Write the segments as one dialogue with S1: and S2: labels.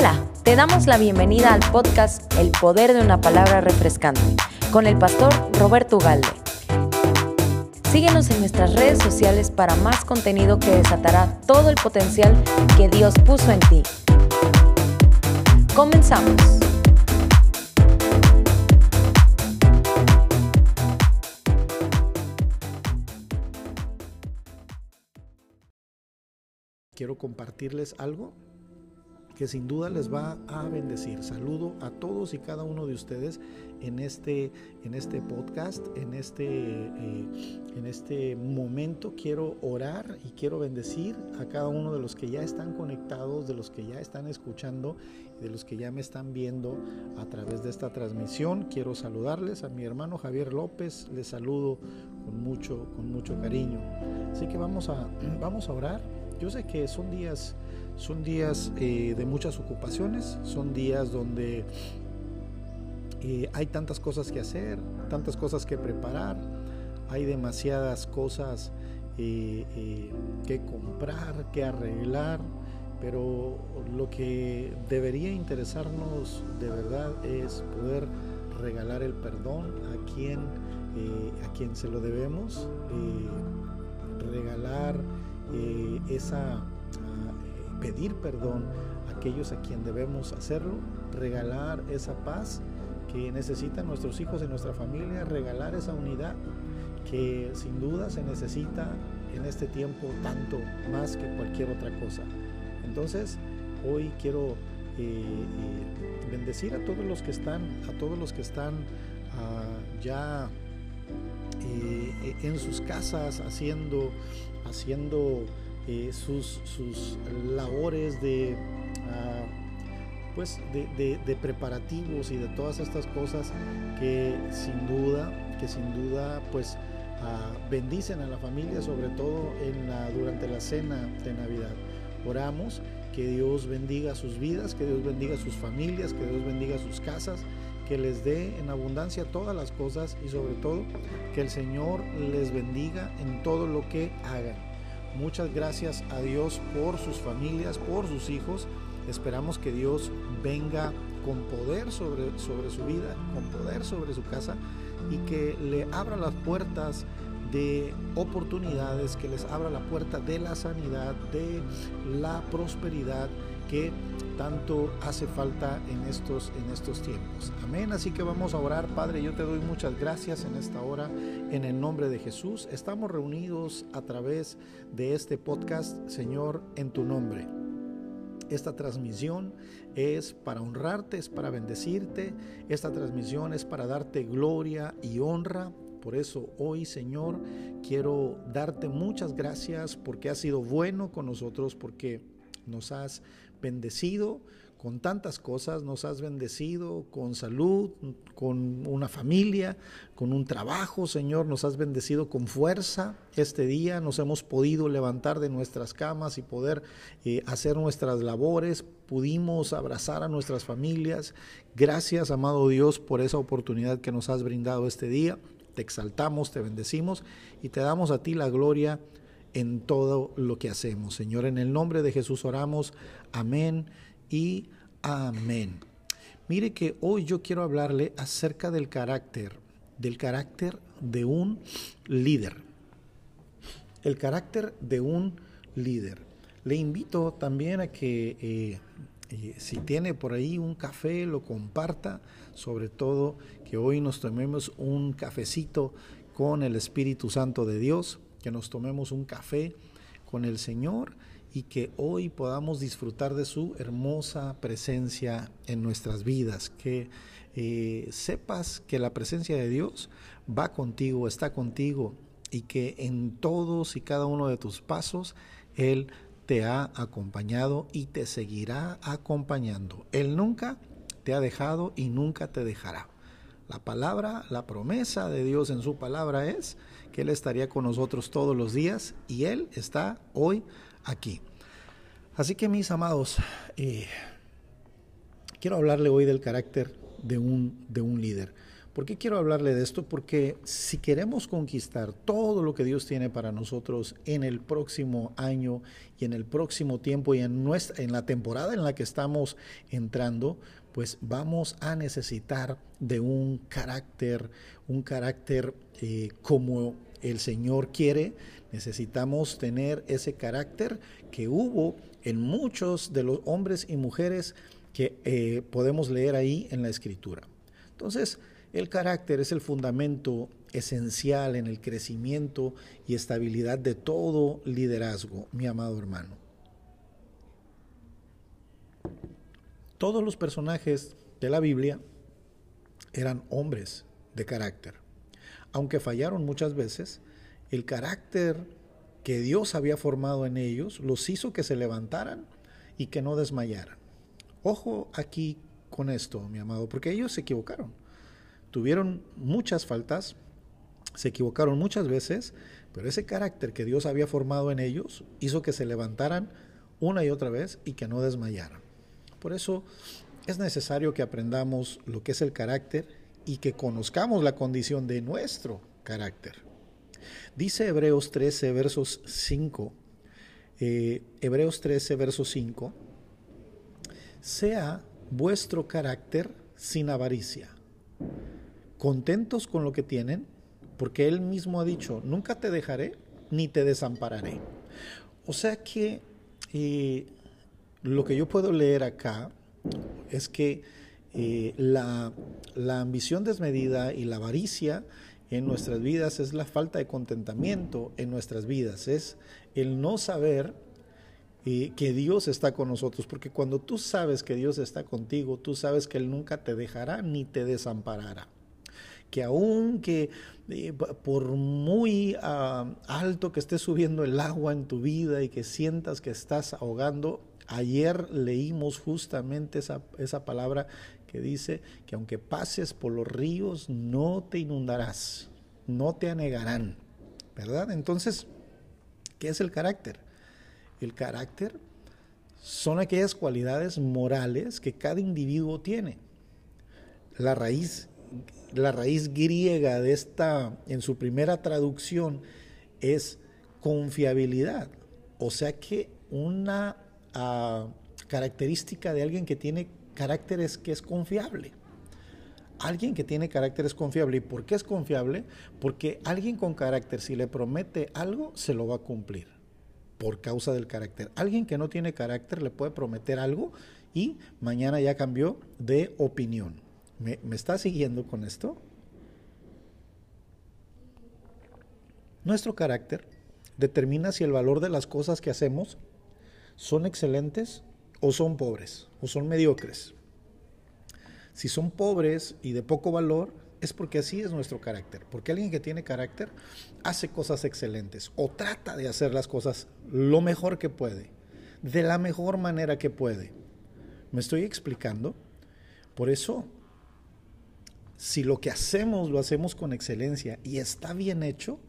S1: Hola, te damos la bienvenida al podcast El Poder de una Palabra Refrescante con el pastor Roberto Ugalde. Síguenos en nuestras redes sociales para más contenido que desatará todo el potencial que Dios puso en ti. Comenzamos.
S2: Quiero compartirles algo que sin duda les va a bendecir. Saludo a todos y cada uno de ustedes en este, en este podcast, en este, eh, en este momento. Quiero orar y quiero bendecir a cada uno de los que ya están conectados, de los que ya están escuchando, de los que ya me están viendo a través de esta transmisión. Quiero saludarles a mi hermano Javier López. Les saludo con mucho, con mucho cariño. Así que vamos a, vamos a orar. Yo sé que son días son días eh, de muchas ocupaciones, son días donde eh, hay tantas cosas que hacer, tantas cosas que preparar, hay demasiadas cosas eh, que comprar, que arreglar, pero lo que debería interesarnos de verdad es poder regalar el perdón a quien, a quien se lo debemos, regalar esa pedir perdón a aquellos a quien debemos hacerlo, regalar esa paz que necesitan nuestros hijos y nuestra familia, regalar esa unidad que sin duda se necesita en este tiempo tanto más que cualquier otra cosa. Entonces, hoy quiero eh, eh, bendecir a todos los que están, a todos los que están ah, ya eh, en sus casas haciendo, haciendo eh, sus, sus, labores de, ah, pues de, preparativos y de todas estas cosas que sin duda, que sin duda pues ah, bendicen a la familia, sobre todo en la, durante la cena de Navidad. Oramos que Dios bendiga sus vidas, que Dios bendiga sus familias, que Dios bendiga sus casas, que les dé en abundancia todas las cosas y sobre todo que el Señor les bendiga en todo lo que hagan. Muchas gracias a Dios por sus familias, por sus hijos. Esperamos que Dios venga con poder sobre, sobre su vida, con poder sobre su casa y que le abra las puertas de oportunidades, que les abra la puerta de la sanidad, de la prosperidad que tanto hace falta en estos, en estos tiempos. Amén. Así que vamos a orar. Padre, yo te doy muchas gracias en esta hora en el nombre de Jesús. Estamos reunidos a través de este podcast, Señor, en tu nombre. Esta transmisión es para honrarte, es para bendecirte. Esta transmisión es para darte gloria y honra. Por eso hoy, Señor, quiero darte muchas gracias porque has sido bueno con nosotros, porque nos has bendecido con tantas cosas, nos has bendecido con salud, con una familia, con un trabajo, Señor, nos has bendecido con fuerza. Este día nos hemos podido levantar de nuestras camas y poder eh, hacer nuestras labores, pudimos abrazar a nuestras familias. Gracias, amado Dios, por esa oportunidad que nos has brindado este día. Te exaltamos, te bendecimos y te damos a ti la gloria en todo lo que hacemos. Señor, en el nombre de Jesús oramos. Amén y amén. Mire que hoy yo quiero hablarle acerca del carácter, del carácter de un líder. El carácter de un líder. Le invito también a que eh, eh, si tiene por ahí un café, lo comparta, sobre todo que hoy nos tomemos un cafecito con el Espíritu Santo de Dios que nos tomemos un café con el Señor y que hoy podamos disfrutar de su hermosa presencia en nuestras vidas, que eh, sepas que la presencia de Dios va contigo, está contigo y que en todos y cada uno de tus pasos Él te ha acompañado y te seguirá acompañando. Él nunca te ha dejado y nunca te dejará. La palabra, la promesa de Dios en su palabra es que Él estaría con nosotros todos los días y Él está hoy aquí. Así que mis amados, eh, quiero hablarle hoy del carácter de un, de un líder. ¿Por qué quiero hablarle de esto? Porque si queremos conquistar todo lo que Dios tiene para nosotros en el próximo año y en el próximo tiempo y en, nuestra, en la temporada en la que estamos entrando, pues vamos a necesitar de un carácter, un carácter eh, como el Señor quiere. Necesitamos tener ese carácter que hubo en muchos de los hombres y mujeres que eh, podemos leer ahí en la Escritura. Entonces, el carácter es el fundamento esencial en el crecimiento y estabilidad de todo liderazgo, mi amado hermano. Todos los personajes de la Biblia eran hombres de carácter. Aunque fallaron muchas veces, el carácter que Dios había formado en ellos los hizo que se levantaran y que no desmayaran. Ojo aquí con esto, mi amado, porque ellos se equivocaron tuvieron muchas faltas, se equivocaron muchas veces, pero ese carácter que Dios había formado en ellos hizo que se levantaran una y otra vez y que no desmayaran. Por eso es necesario que aprendamos lo que es el carácter y que conozcamos la condición de nuestro carácter. Dice Hebreos 13, versos 5, eh, Hebreos 13, versos 5, sea vuestro carácter sin avaricia contentos con lo que tienen, porque Él mismo ha dicho, nunca te dejaré ni te desampararé. O sea que eh, lo que yo puedo leer acá es que eh, la, la ambición desmedida y la avaricia en nuestras vidas es la falta de contentamiento en nuestras vidas, es el no saber eh, que Dios está con nosotros, porque cuando tú sabes que Dios está contigo, tú sabes que Él nunca te dejará ni te desamparará. Que aun que eh, por muy ah, alto que esté subiendo el agua en tu vida y que sientas que estás ahogando, ayer leímos justamente esa, esa palabra que dice que aunque pases por los ríos, no te inundarás, no te anegarán, ¿verdad? Entonces, ¿qué es el carácter? El carácter son aquellas cualidades morales que cada individuo tiene. La raíz la raíz griega de esta, en su primera traducción, es confiabilidad. O sea que una característica de alguien que tiene carácter es que es confiable. Alguien que tiene carácter es confiable. ¿Y por qué es confiable? Porque alguien con carácter, si le promete algo, se lo va a cumplir por causa del carácter. Alguien que no tiene carácter le puede prometer algo y mañana ya cambió de opinión. ¿Me, está siguiendo con esto? Nuestro carácter determina si el valor de las cosas que hacemos son excelentes o son pobres o son mediocres. Si son pobres y de poco valor, es porque así es nuestro carácter. Porque alguien que tiene carácter hace cosas excelentes o trata de hacer las cosas lo mejor que puede, de la mejor manera que puede. ¿Me estoy explicando? Por eso si lo que hacemos lo hacemos con excelencia y está bien hecho,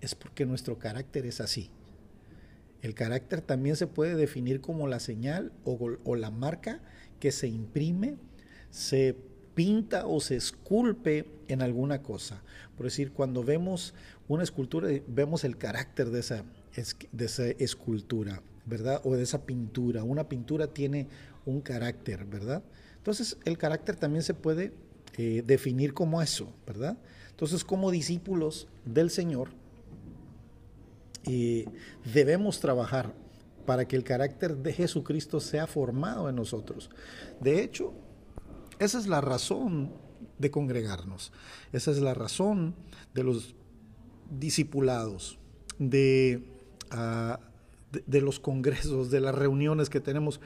S2: es porque nuestro carácter es así. El carácter también se puede definir como la señal o, la marca que se imprime, se pinta o se esculpe en alguna cosa. Por decir, cuando vemos una escultura, vemos el carácter de esa, escultura, ¿verdad? O de esa pintura. Una pintura tiene un carácter, ¿verdad? Entonces, el carácter también se puede eh, definir como eso, ¿verdad? Entonces, como discípulos del Señor, eh, debemos trabajar para que el carácter de Jesucristo sea formado en nosotros. De hecho, esa es la razón de congregarnos, esa es la razón de los discipulados, de, ah, de los congresos, de las reuniones que tenemos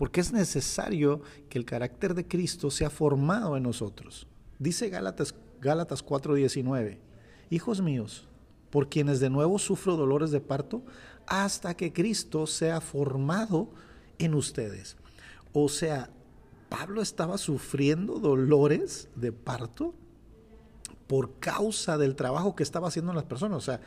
S2: porque es necesario que el carácter de Cristo sea formado en nosotros. Dice Gálatas, Gálatas 4:19, Hijos míos, por quienes de nuevo sufro dolores de parto, hasta que Cristo sea formado en ustedes. O sea, Pablo estaba sufriendo dolores de parto por causa del trabajo que estaba haciendo en las personas. O sea,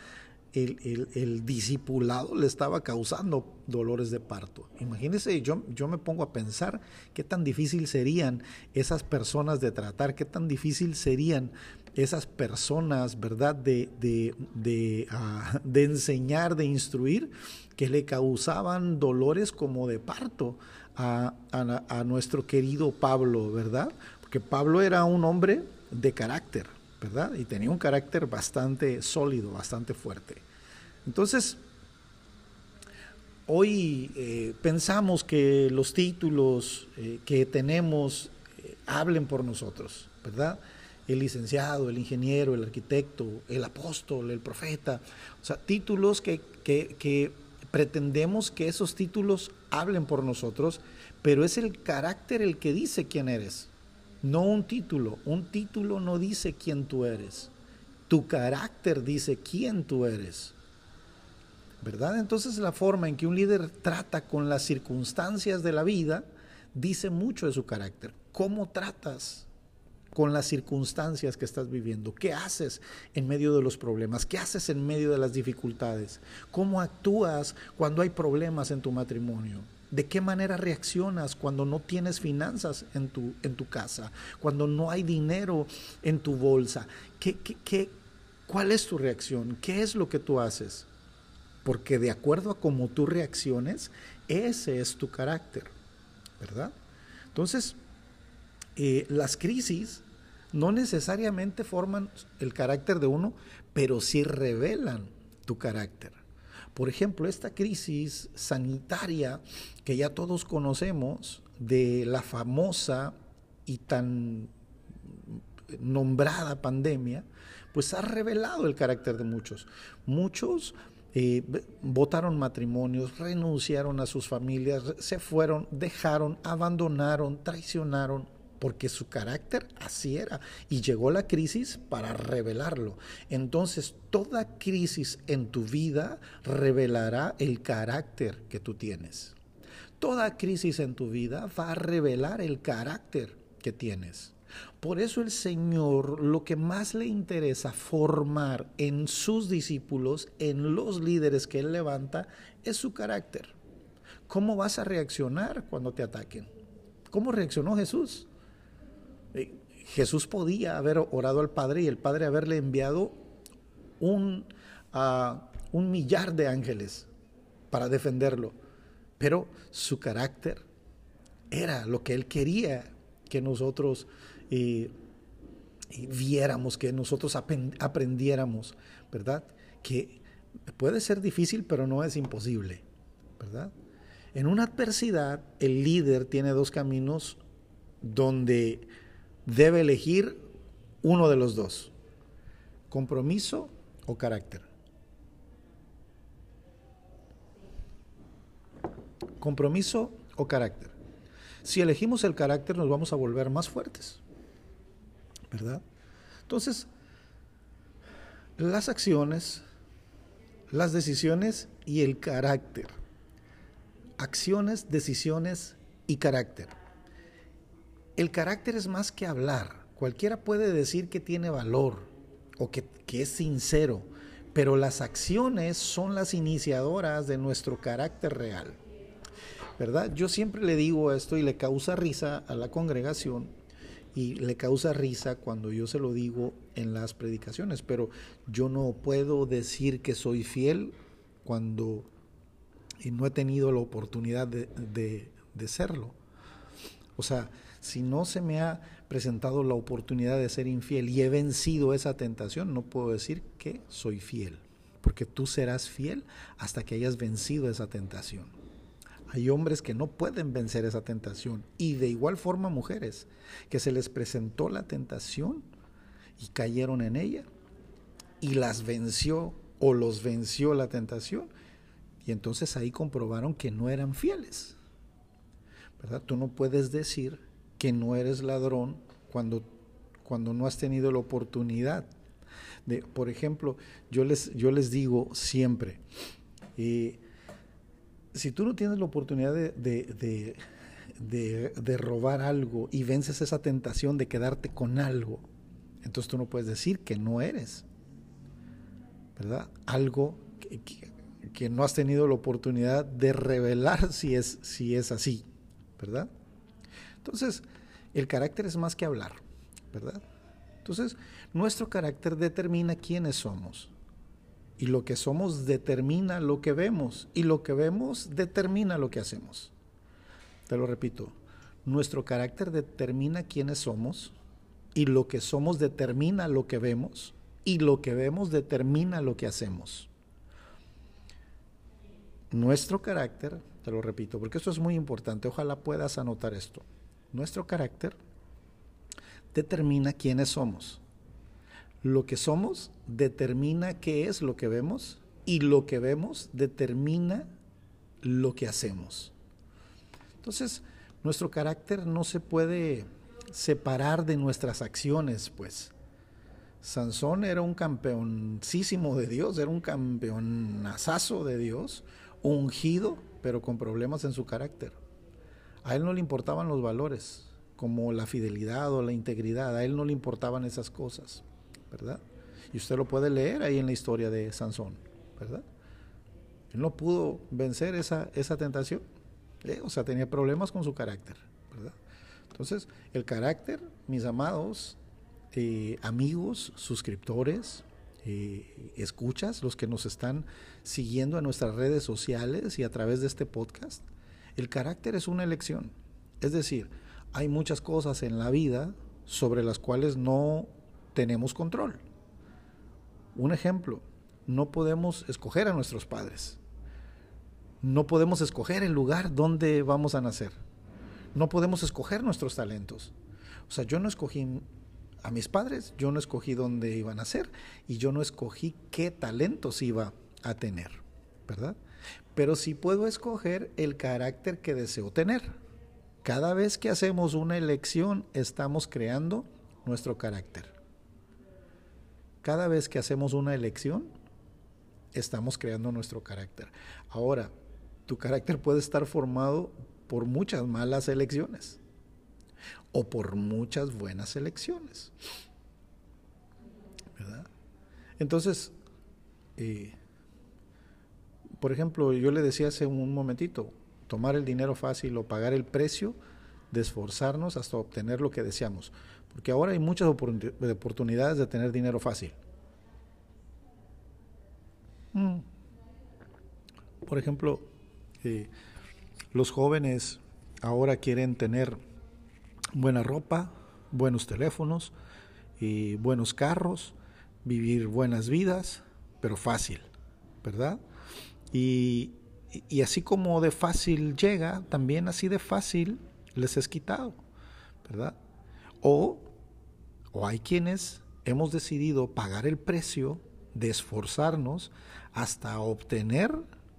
S2: el, discipulado le estaba causando dolores de parto. Imagínense, yo, yo me pongo a pensar qué tan difícil serían esas personas de tratar, qué tan difícil serían esas personas, ¿verdad?, de, de, ah, enseñar, de instruir, que le causaban dolores como de parto a, a nuestro querido Pablo, ¿verdad? Porque Pablo era un hombre de carácter ¿verdad? Y tenía un carácter bastante sólido, bastante fuerte. Entonces, hoy eh, pensamos que los títulos eh, que tenemos eh, hablen por nosotros, ¿verdad? El licenciado, el ingeniero, el arquitecto, el apóstol, el profeta, o sea, títulos que, que pretendemos que esos títulos hablen por nosotros, pero es el carácter el que dice quién eres no un título. Un título no dice quién tú eres. Tu carácter dice quién tú eres. ¿Verdad? Entonces la forma en que un líder trata con las circunstancias de la vida dice mucho de su carácter. ¿Cómo tratas con las circunstancias que estás viviendo? ¿Qué haces en medio de los problemas? ¿Qué haces en medio de las dificultades? ¿Cómo actúas cuando hay problemas en tu matrimonio? ¿De qué manera reaccionas cuando no tienes finanzas en tu, en tu casa? Cuando no hay dinero en tu bolsa? ¿Qué, qué, cuál es tu reacción? ¿Qué es lo que tú haces? Porque de acuerdo a cómo tú reacciones, ese es tu carácter, ¿verdad? Entonces, eh, las crisis no necesariamente forman el carácter de uno, pero sí revelan tu carácter. Por ejemplo, esta crisis sanitaria que ya todos conocemos de la famosa y tan nombrada pandemia, pues ha revelado el carácter de muchos. Muchos eh, votaron matrimonios, renunciaron a sus familias, se fueron, dejaron, abandonaron, traicionaron, porque su carácter así era. Y llegó la crisis para revelarlo. Entonces, toda crisis en tu vida revelará el carácter que tú tienes. Toda crisis en tu vida va a revelar el carácter que tienes. Por eso el Señor lo que más le interesa formar en sus discípulos, en los líderes que Él levanta, es su carácter. ¿Cómo vas a reaccionar cuando te ataquen? ¿Cómo reaccionó Jesús? Eh, Jesús podía haber orado al Padre y el Padre haberle enviado un, un millar de ángeles para defenderlo, pero su carácter era lo que él quería que nosotros eh, viéramos, que nosotros aprendiéramos, ¿verdad? Que puede ser difícil, pero no es imposible, ¿verdad? En una adversidad, el líder tiene dos caminos donde debe elegir uno de los dos, compromiso o carácter. Compromiso o carácter. Si elegimos el carácter nos vamos a volver más fuertes, ¿verdad? Entonces, las acciones, las decisiones y el carácter. Acciones, decisiones y carácter. El carácter es más que hablar. Cualquiera puede decir que tiene valor o que, es sincero, pero las acciones son las iniciadoras de nuestro carácter real. ¿Verdad? Yo siempre le digo esto y le causa risa a la congregación y le causa risa cuando yo se lo digo en las predicaciones, pero yo no puedo decir que soy fiel cuando no he tenido la oportunidad de, de serlo. O sea, si no se me ha presentado la oportunidad de ser infiel y he vencido esa tentación, no puedo decir que soy fiel, porque tú serás fiel hasta que hayas vencido esa tentación. Hay hombres que no pueden vencer esa tentación y de igual forma mujeres que se les presentó la tentación y cayeron en ella y las venció o los venció la tentación y entonces ahí comprobaron que no eran fieles. ¿Verdad? Tú no puedes decir que no eres ladrón cuando, cuando no has tenido la oportunidad. De, por ejemplo, yo les, yo les digo siempre, eh, si tú no tienes la oportunidad de, de, de, robar algo y vences esa tentación de quedarte con algo, entonces tú no puedes decir que no eres. ¿verdad? Algo que, no has tenido la oportunidad de revelar si es, si es así, ¿verdad? Entonces, el carácter es más que hablar, ¿verdad? Entonces, nuestro carácter determina quiénes somos. Y lo que somos determina lo que vemos. Y lo que vemos determina lo que hacemos. Te lo repito, nuestro carácter determina quiénes somos. Y lo que somos determina lo que vemos. Y lo que vemos determina lo que hacemos. Nuestro carácter, te lo repito, porque esto es muy importante, ojalá puedas anotar esto. Nuestro carácter determina quiénes somos. Lo que somos determina qué es lo que vemos y lo que vemos determina lo que hacemos. Entonces, nuestro carácter no se puede separar de nuestras acciones, pues. Sansón era un campeoncísimo de Dios, era un campeonazazo de Dios, ungido, pero con problemas en su carácter. A él no le importaban los valores, como la fidelidad o la integridad, a él no le importaban esas cosas. ¿verdad? Y usted lo puede leer ahí en la historia de Sansón, ¿verdad? Él no pudo vencer esa, esa tentación, ¿eh? o sea, tenía problemas con su carácter, ¿verdad? Entonces, el carácter, mis amados, eh, amigos, suscriptores, eh, escuchas, los que nos están siguiendo en nuestras redes sociales y a través de este podcast, el carácter es una elección. Es decir, hay muchas cosas en la vida sobre las cuales no tenemos control. Un ejemplo, no podemos escoger a nuestros padres. No podemos escoger el lugar donde vamos a nacer. No podemos escoger nuestros talentos. O sea, yo no escogí a mis padres, yo no escogí dónde iban a nacer y yo no escogí qué talentos iba a tener, ¿verdad? Pero sí puedo escoger el carácter que deseo tener. Cada vez que hacemos una elección, estamos creando nuestro carácter. Cada vez que hacemos una elección, estamos creando nuestro carácter. Ahora, tu carácter puede estar formado por muchas malas elecciones o por muchas buenas elecciones. ¿Verdad? Entonces, eh, por ejemplo, yo le decía hace un momentito, tomar el dinero fácil o pagar el precio de esforzarnos hasta obtener lo que deseamos. Porque ahora hay muchas oportunidades de tener dinero fácil. Mm. Por ejemplo, eh, los jóvenes ahora quieren tener buena ropa, buenos teléfonos, y buenos carros, vivir buenas vidas, pero fácil, ¿verdad? Y, y así como de fácil llega, también así de fácil les es quitado, ¿verdad? O, o hay quienes hemos decidido pagar el precio de esforzarnos hasta obtener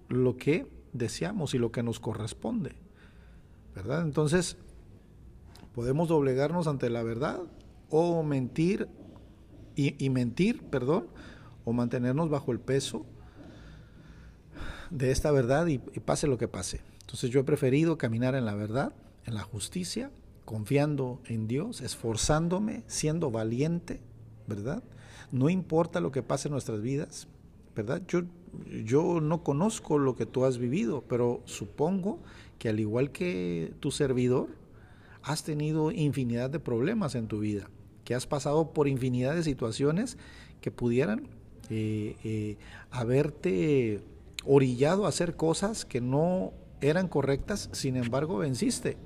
S2: lo que deseamos y lo que nos corresponde. ¿Verdad? Entonces, podemos doblegarnos ante la verdad o mentir y, mentir, perdón, o mantenernos bajo el peso de esta verdad y pase lo que pase. Entonces yo he preferido caminar en la verdad en la justicia, confiando en Dios, esforzándome, siendo valiente, ¿verdad? No importa lo que pase en nuestras vidas, ¿verdad? Yo, yo no conozco lo que tú has vivido, pero supongo que al igual que tu servidor, has tenido infinidad de problemas en tu vida, que has pasado por infinidad de situaciones que pudieran eh, eh, haberte orillado a hacer cosas que no eran correctas, sin embargo venciste.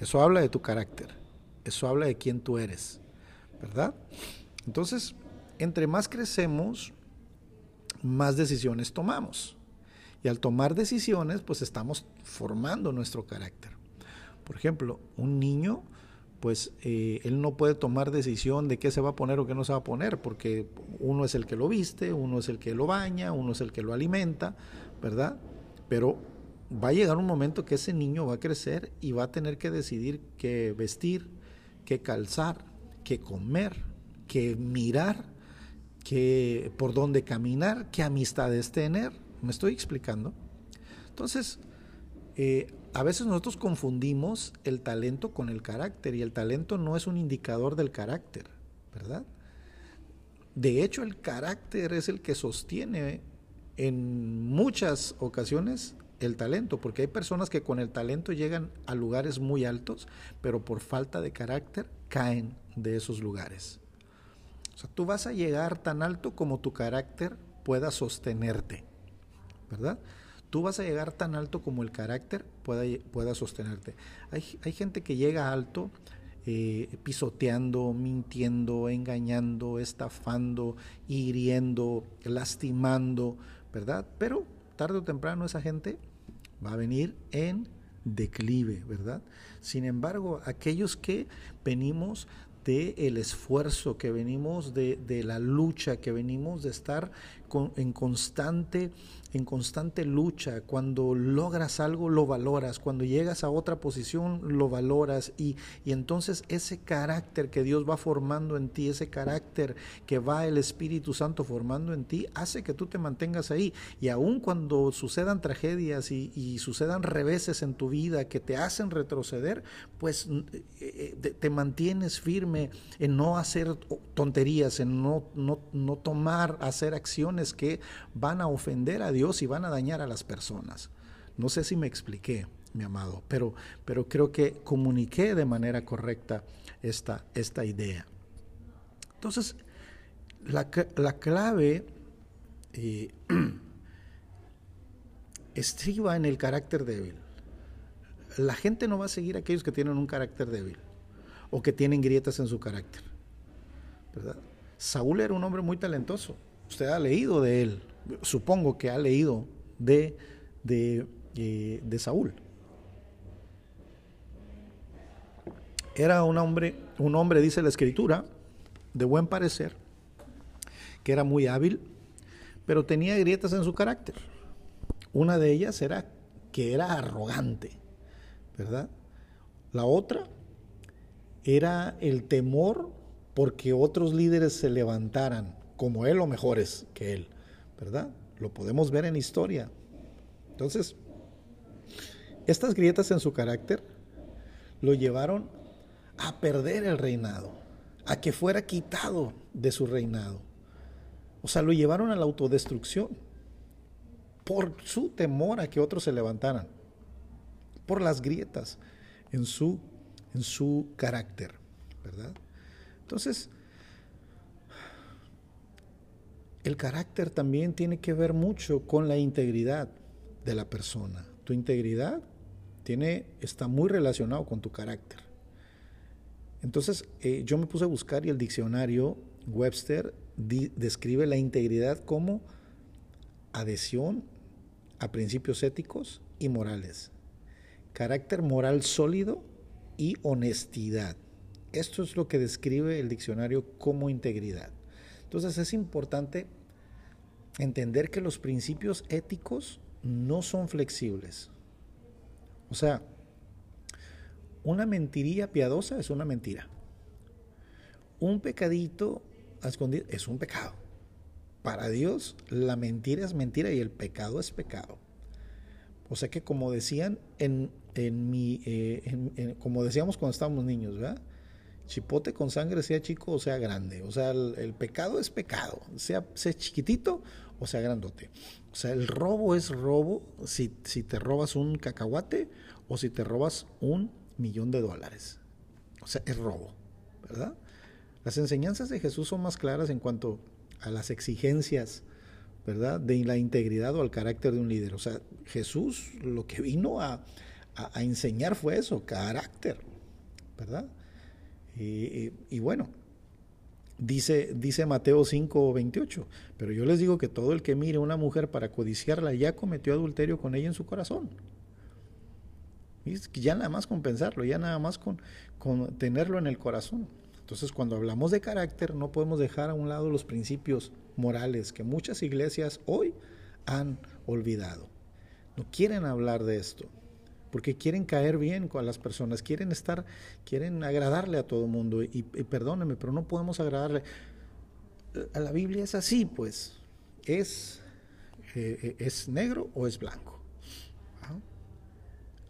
S2: Eso habla de tu carácter, eso habla de quién tú eres, ¿verdad? Entonces, entre más crecemos, más decisiones tomamos. Y al tomar decisiones, pues estamos formando nuestro carácter. Por ejemplo, un niño, pues eh, él no puede tomar decisión de qué se va a poner o qué no se va a poner, porque uno es el que lo viste, uno es el que lo baña, uno es el que lo alimenta, ¿verdad? Pero va a llegar un momento que ese niño va a crecer y va a tener que decidir qué vestir, qué calzar, qué comer, qué mirar, qué por dónde caminar, qué amistades tener. ¿Me estoy explicando? Entonces, eh, a veces nosotros confundimos el talento con el carácter y el talento no es un indicador del carácter, ¿verdad? De hecho, el carácter es el que sostiene en muchas ocasiones el talento, porque hay personas que con el talento llegan a lugares muy altos, pero por falta de carácter caen de esos lugares. O sea, tú vas a llegar tan alto como tu carácter pueda sostenerte, ¿verdad? Tú vas a llegar tan alto como el carácter pueda, pueda sostenerte. Hay, hay gente que llega alto eh, pisoteando, mintiendo, engañando, estafando, hiriendo, lastimando, ¿verdad? Pero tarde o temprano esa gente va a venir en declive, ¿verdad? Sin embargo, aquellos que venimos de el esfuerzo, que venimos de, de, la lucha, que venimos de estar con, en constante en constante lucha. Cuando logras algo, lo valoras. Cuando llegas a otra posición, lo valoras. Y, y, entonces ese carácter que Dios va formando en ti, ese carácter que va el Espíritu Santo formando en ti, hace que tú te mantengas ahí. Y aun cuando sucedan tragedias y, sucedan reveses en tu vida que te hacen retroceder, pues eh, eh, te mantienes firme en no hacer tonterías, en no, no, no tomar, hacer acciones que van a ofender a Dios y van a dañar a las personas. No sé si me expliqué, mi amado, pero, pero creo que comuniqué de manera correcta esta, esta idea. Entonces, la, la clave eh, estriba en el carácter débil. La gente no va a seguir a aquellos que tienen un carácter débil o que tienen grietas en su carácter. Saúl era un hombre muy talentoso. Usted ha leído de él, supongo que ha leído de, de, eh, de Saúl. Era un hombre, un hombre, dice la escritura, de buen parecer, que era muy hábil, pero tenía grietas en su carácter. Una de ellas era que era arrogante, ¿verdad? La otra era el temor porque otros líderes se levantaran como él o mejores que él. ¿verdad? Lo podemos ver en historia. Entonces, estas grietas en su carácter lo llevaron a perder el reinado, a que fuera quitado de su reinado. O sea, lo llevaron a la autodestrucción por su temor a que otros se levantaran, por las grietas en su, su carácter, ¿verdad? Entonces, el carácter también tiene que ver mucho con la integridad de la persona. Tu integridad tiene, está muy relacionado con tu carácter. Entonces, eh, yo me puse a buscar y el diccionario Webster describe la integridad como adhesión a principios éticos y morales, carácter moral sólido y honestidad. Esto es lo que describe el diccionario como integridad. Entonces es importante entender que los principios éticos no son flexibles. O sea, una mentiría piadosa es una mentira. Un pecadito escondido es un pecado. Para Dios, la mentira es mentira y el pecado es pecado. O sea que como decían en, en mi, eh, como decíamos cuando estábamos niños, ¿verdad? chipote con sangre, sea chico o sea grande. O sea, el, pecado es pecado, sea, sea, chiquitito o sea grandote. O sea, el robo es robo si, si te robas un cacahuate o si te robas un millón de dólares. O sea, es robo, ¿verdad? Las enseñanzas de Jesús son más claras en cuanto a las exigencias, ¿verdad? De la integridad o al carácter de un líder. O sea, Jesús lo que vino a, a enseñar fue eso, carácter, ¿verdad? Y, bueno, dice, dice Mateo 5, 28, pero yo les digo que todo el que mire a una mujer para codiciarla ya cometió adulterio con ella en su corazón. Ya nada más con pensarlo, ya nada más con, con tenerlo en el corazón. Entonces, cuando hablamos de carácter, no podemos dejar a un lado los principios morales que muchas iglesias hoy han olvidado. No quieren hablar de esto porque quieren caer bien con las personas, quieren estar, quieren agradarle a todo el mundo. Y, perdónenme, pero no podemos agradarle. A la Biblia es así, pues. Es, eh, es negro o es blanco. ¿Ah?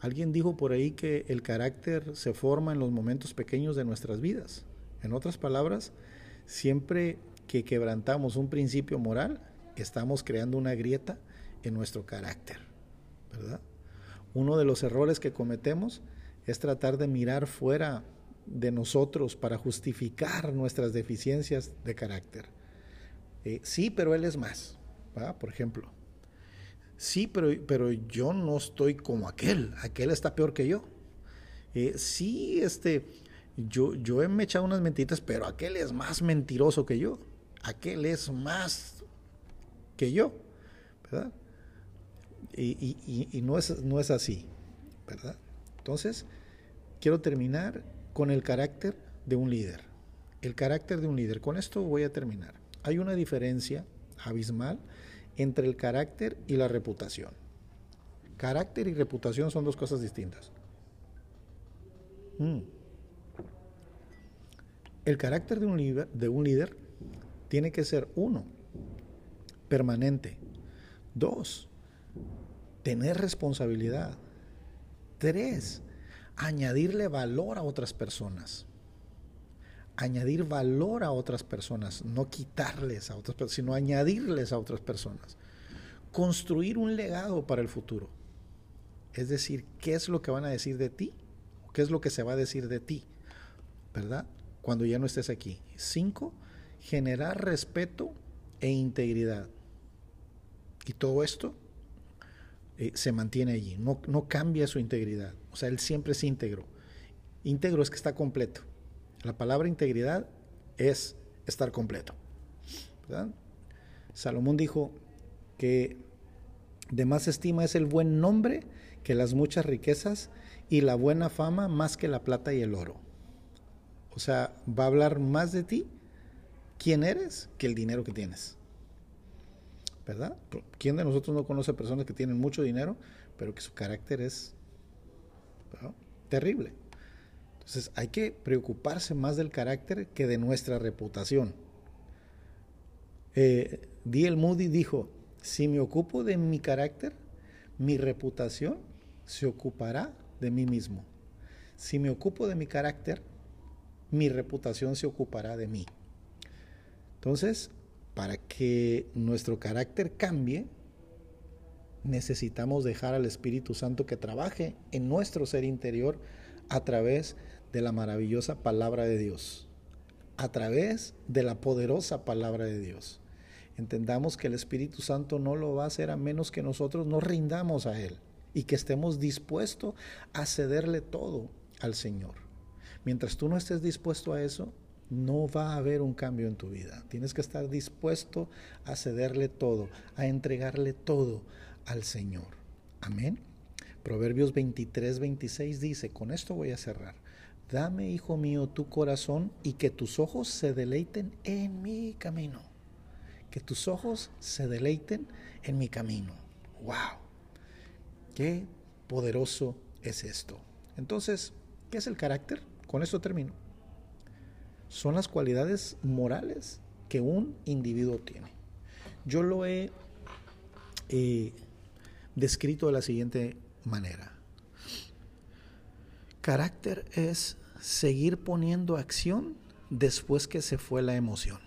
S2: Alguien dijo por ahí que el carácter se forma en los momentos pequeños de nuestras vidas. En otras palabras, siempre que quebrantamos un principio moral, estamos creando una grieta en nuestro carácter, ¿verdad? Uno de los errores que cometemos es tratar de mirar fuera de nosotros para justificar nuestras deficiencias de carácter. Eh, sí, pero él es más, por ejemplo. Sí, pero, pero yo no estoy como aquel, aquel está peor que yo. Eh, sí, este, yo, yo me he echado unas mentiras, pero aquel es más mentiroso que yo, aquel es más que yo, ¿verdad? Y, no, es, no es así, ¿verdad? Entonces, quiero terminar con el carácter de un líder. El carácter de un líder. Con esto voy a terminar. Hay una diferencia abismal entre el carácter y la reputación. Carácter y reputación son dos cosas distintas. Mm. El carácter de un, líder, de un líder tiene que ser uno, permanente. Dos, tener responsabilidad. Tres, añadirle valor a otras personas. Añadir valor a otras personas, no quitarles a otras personas, sino añadirles a otras personas. Construir un legado para el futuro. Es decir, ¿qué es lo que van a decir de ti? ¿Qué es lo que se va a decir de ti? ¿Verdad? Cuando ya no estés aquí. Cinco, generar respeto e integridad. Y todo esto eh, se mantiene allí, no, no cambia su integridad. O sea, él siempre es íntegro. Íntegro es que está completo. La palabra integridad es estar completo. Salomón dijo que de más estima es el buen nombre que las muchas riquezas y la buena fama más que la plata y el oro. O sea, va a hablar más de ti, quién eres, que el dinero que tienes. ¿verdad? ¿Quién de nosotros no conoce personas que tienen mucho dinero, pero que su carácter es terrible? Entonces hay que preocuparse más del carácter que de nuestra reputación. Eh, D.L. Moody dijo, si me ocupo de mi carácter, mi reputación se ocupará de mí mismo. Si me ocupo de mi carácter, mi reputación se ocupará de mí. Entonces, para que nuestro carácter cambie, necesitamos dejar al Espíritu Santo que trabaje en nuestro ser interior a través de la maravillosa palabra de Dios, a través de la poderosa palabra de Dios. Entendamos que el Espíritu Santo no lo va a hacer a menos que nosotros nos rindamos a Él y que estemos dispuestos a cederle todo al Señor. Mientras tú no estés dispuesto a eso, no va a haber un cambio en tu vida. Tienes que estar dispuesto a cederle todo, a entregarle todo al Señor. Amén. Proverbios 23, 26 dice, con esto voy a cerrar. Dame, hijo mío, tu corazón y que tus ojos se deleiten en mi camino. Que tus ojos se deleiten en mi camino. ¡Wow! Qué poderoso es esto. Entonces, ¿qué es el carácter? Con esto termino son las cualidades morales que un individuo tiene. Yo lo he eh, descrito de la siguiente manera. Carácter es seguir poniendo acción después que se fue la emoción.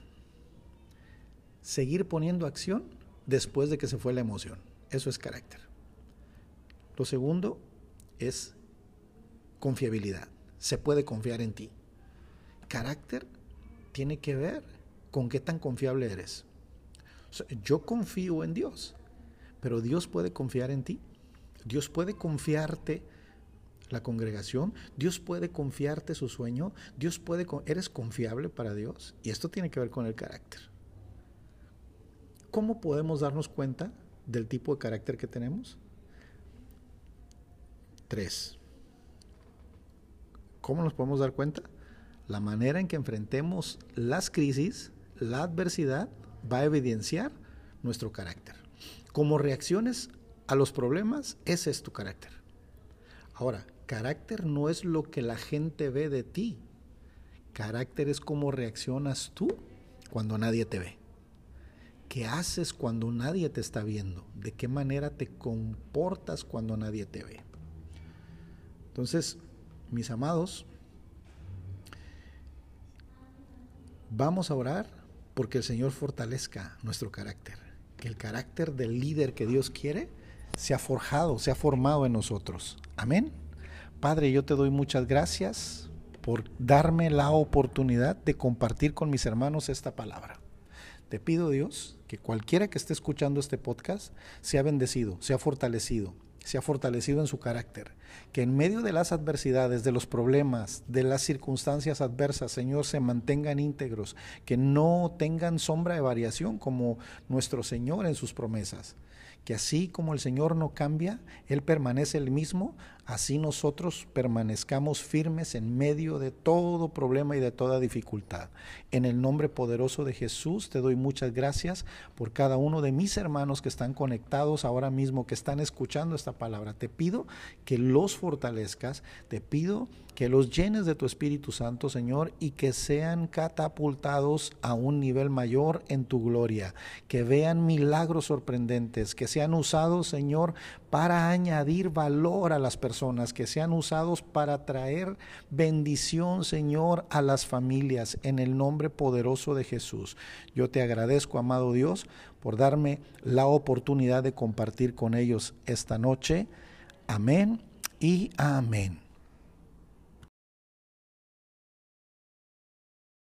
S2: Seguir poniendo acción después de que se fue la emoción. Eso es carácter. Lo segundo es confiabilidad. Se puede confiar en ti carácter tiene que ver con qué tan confiable eres. yo confío en Dios, pero Dios puede confiar en ti. Dios puede confiarte la congregación, Dios puede confiarte su sueño, Dios puede eres confiable para Dios y esto tiene que ver con el carácter. ¿Cómo podemos darnos cuenta del tipo de carácter que tenemos? Tres. ¿Cómo nos podemos dar cuenta? La manera en que enfrentemos las crisis, la adversidad, va a evidenciar nuestro carácter. Como reacciones a los problemas, ese es tu carácter. Ahora, carácter no es lo que la gente ve de ti. Carácter es cómo reaccionas tú cuando nadie te ve. ¿Qué haces cuando nadie te está viendo? ¿De qué manera te comportas cuando nadie te ve? Entonces, mis amados, Vamos a orar porque el Señor fortalezca nuestro carácter, que el carácter del líder que Dios quiere se ha forjado, se ha formado en nosotros. Amén. Padre, yo te doy muchas gracias por darme la oportunidad de compartir con mis hermanos esta palabra. Te pido Dios que cualquiera que esté escuchando este podcast sea bendecido, sea fortalecido, sea fortalecido en su carácter, que en medio de las adversidades, de los problemas, de las circunstancias adversas, Señor, se mantengan íntegros, que no tengan sombra de variación como nuestro Señor en sus promesas que así como el Señor no cambia, Él permanece el mismo, así nosotros permanezcamos firmes en medio de todo problema y de toda dificultad. En el nombre poderoso de Jesús te doy muchas gracias por cada uno de mis hermanos que están conectados ahora mismo, que están escuchando esta palabra. Te pido que los fortalezcas, te pido que los llenes de tu Espíritu Santo, Señor, y que sean catapultados a un nivel mayor en tu gloria, que vean milagros sorprendentes, que sean usados, Señor, para añadir valor a las personas, que sean usados para traer bendición, Señor, a las familias, en el nombre poderoso de Jesús. Yo te agradezco, amado Dios, por darme la oportunidad de compartir con ellos esta noche. Amén y amén.